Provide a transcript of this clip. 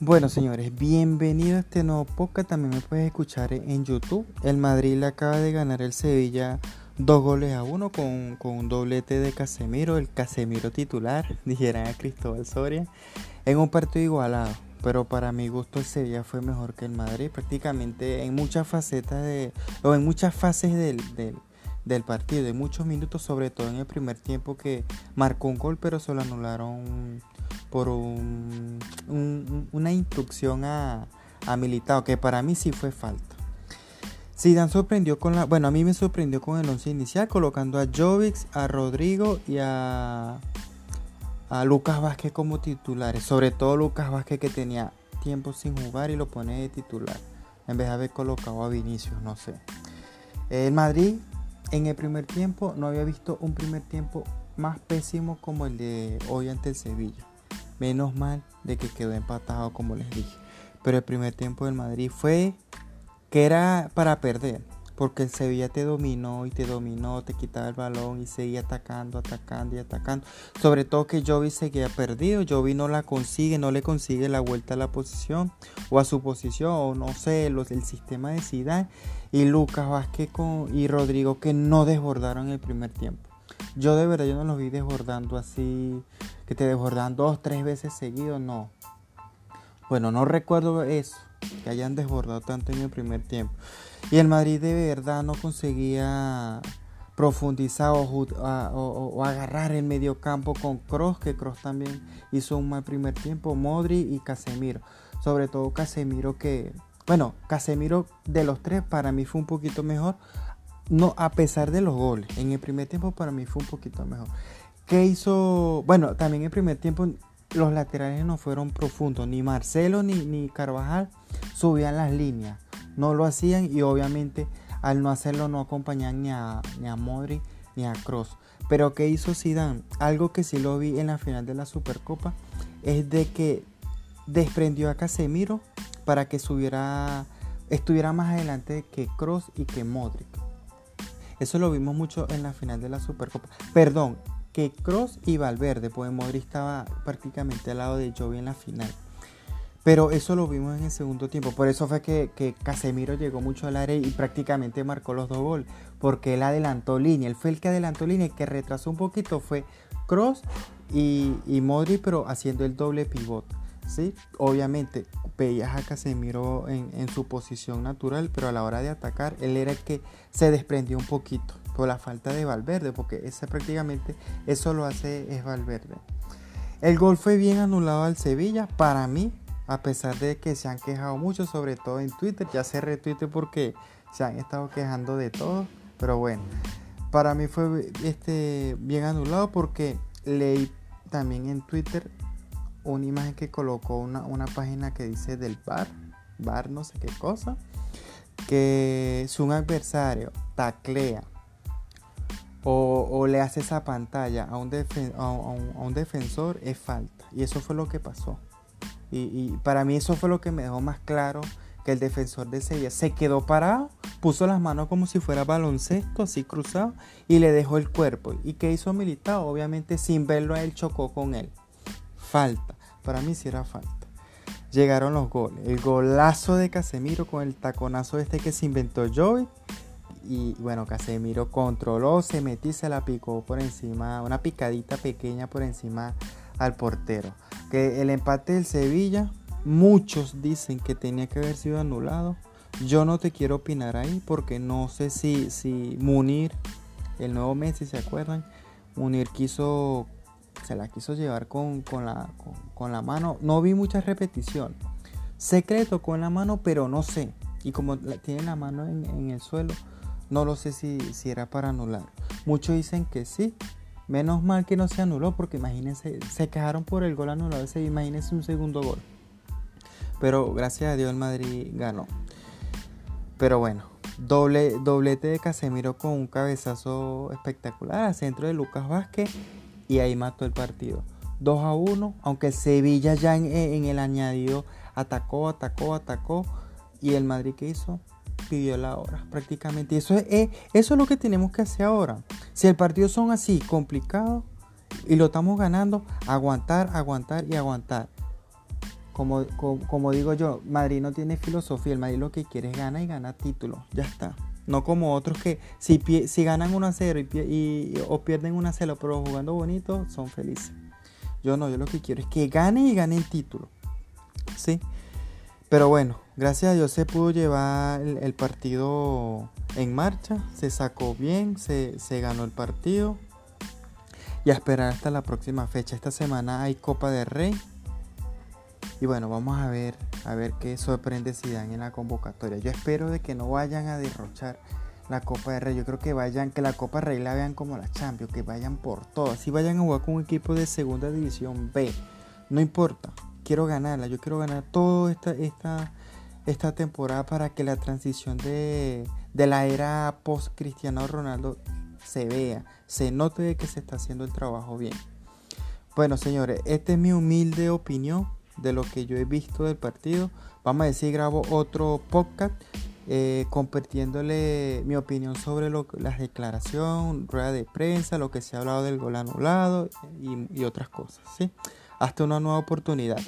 Bueno, señores, bienvenido a este nuevo podcast. También me puedes escuchar en YouTube. El Madrid le acaba de ganar el Sevilla dos goles a uno con, un doblete de Casemiro, el Casemiro titular, dijeran a Cristóbal Soria, en un partido igualado. Pero para mi gusto el Sevilla fue mejor que el Madrid, prácticamente en muchas facetas de, o en muchas fases del, del, partido, de muchos minutos, sobre todo en el primer tiempo que marcó un gol, pero se lo anularon por una instrucción a, a Militao, que para mí sí fue falta. Zidane sorprendió con la, bueno, a mí me sorprendió con el once inicial, colocando a Jovic, a Rodrigo y a, a Lucas Vázquez como titulares. Sobre todo Lucas Vázquez que tenía tiempo sin jugar y lo pone de titular, en vez de haber colocado a Vinicius, no sé. El Madrid en el primer tiempo no había visto un primer tiempo más pésimo como el de hoy ante el Sevilla. Menos mal de que quedó empatado como les dije. Pero el primer tiempo del Madrid fue que era para perder. Porque el Sevilla te dominó y te dominó, te quitaba el balón y seguía atacando, atacando y atacando. Sobre todo que Jovi seguía perdido. Jovi no la consigue, no le consigue la vuelta a la posición o a su posición, o no sé, los, el sistema de Zidane. Y Lucas Vázquez con, y Rodrigo que no desbordaron el primer tiempo. Yo de verdad yo no los vi desbordando así, que te desbordan dos, tres veces seguidos, no. Bueno, no recuerdo eso, que hayan desbordado tanto en el primer tiempo. Y el Madrid de verdad no conseguía profundizar o, agarrar el medio campo con Cross, que Cross también hizo un mal primer tiempo, Modri y Casemiro. Sobre todo Casemiro que, bueno, Casemiro de los tres para mí fue un poquito mejor, no, a pesar de los goles, en el primer tiempo para mí fue un poquito mejor. ¿Qué hizo? Bueno, también en el primer tiempo los laterales no fueron profundos. Ni Marcelo ni, ni Carvajal subían las líneas. No lo hacían y obviamente al no hacerlo no acompañaban ni a, ni a Modri ni a Cross. Pero ¿qué hizo Zidane? Algo que sí lo vi en la final de la Supercopa es de que desprendió a Casemiro para que subiera, estuviera más adelante que Cross y que Modric. Eso lo vimos mucho en la final de la Supercopa. Perdón, que Cross y Valverde, pues Modric estaba prácticamente al lado de Jovi en la final. Pero eso lo vimos en el segundo tiempo. Por eso fue que, Casemiro llegó mucho al área y prácticamente marcó los dos goles. Porque él adelantó línea. Él fue el que adelantó línea y que retrasó un poquito fue Cross y, y Modric, pero haciendo el doble pivot. Obviamente veías a Casemiro en, su posición natural, pero a la hora de atacar, él era el que se desprendió un poquito por la falta de Valverde, porque ese prácticamente eso lo hace es Valverde. El gol fue bien anulado al Sevilla, para mí, a pesar de que se han quejado mucho, sobre todo en Twitter, ya se retuite porque se han estado quejando de todo, pero bueno, para mí fue este, bien anulado porque leí también en Twitter una imagen que colocó una, página que dice del bar, bar no sé qué cosa, que si un adversario taclea o, le hace esa pantalla a un, a, un, defensor es falta. Y eso fue lo que pasó. Y, para mí eso fue lo que me dejó más claro que el defensor de Sevilla se quedó parado, puso las manos como si fuera baloncesto, así cruzado, y le dejó el cuerpo. ¿Y qué hizo Militao? Obviamente sin verlo a él chocó con él. Falta. Para mí sí era falta. Llegaron los goles. El golazo de Casemiro con el taconazo este que se inventó Joey. Y bueno, Casemiro controló, se metió y se la picó por encima, una picadita pequeña por encima al portero. Que el empate del Sevilla, muchos dicen que tenía que haber sido anulado. Yo no te quiero opinar ahí porque no sé si, si Munir, el nuevo Messi, ¿se acuerdan? Munir quiso se la quiso llevar con, la, con, la mano. No vi muchas repeticiones. Secreto con la mano, pero no sé. Y como tiene la mano en, el suelo, no lo sé si, si, era para anular. Muchos dicen que sí. Menos mal que no se anuló, porque imagínense, se quejaron por el gol anulado. Ese, imagínense un segundo gol. Pero gracias a Dios el Madrid ganó. Pero bueno, doble, doblete de Casemiro con un cabezazo espectacular al centro de Lucas Vázquez y ahí mató el partido. 2 a 1, aunque Sevilla ya en, el añadido atacó, atacó, atacó y el Madrid que hizo pidió la hora prácticamente. Eso es, eh, eso es lo que tenemos que hacer ahora. Si el partido son así complicados y lo estamos ganando, aguantar, aguantar y aguantar. como, como, digo yo, Madrid no tiene filosofía, el Madrid lo que quiere es ganar y ganar títulos, ya está. No como otros que si, si ganan 1 a 0 y, o pierden 1 a 0, pero jugando bonito, son felices. Yo no, yo lo que quiero es que ganen y ganen título. ¿Sí? Pero bueno, gracias a Dios se pudo llevar el, partido en marcha, se sacó bien, se, se ganó el partido. Y a esperar hasta la próxima fecha. Esta semana hay Copa de Rey y bueno, vamos a ver, a ver qué sorprende si dan en la convocatoria. Yo espero de que no vayan a derrochar la Copa de Rey. Yo creo que vayan, que la Copa Rey la vean como la Champions, que vayan por todo. Si vayan a jugar con un equipo de segunda división B, no importa. Quiero ganarla, yo quiero ganar toda esta, esta, esta temporada para que la transición de, de la era post Cristiano Ronaldo se vea, se note de que se está haciendo el trabajo bien. Bueno, señores, esta es mi humilde opinión de lo que yo he visto del partido. Vamos a decir, grabo otro podcast eh, compartiéndole mi opinión sobre lo, las declaraciones, rueda de prensa, lo que se ha hablado del gol anulado y, otras cosas. Hasta una nueva oportunidad.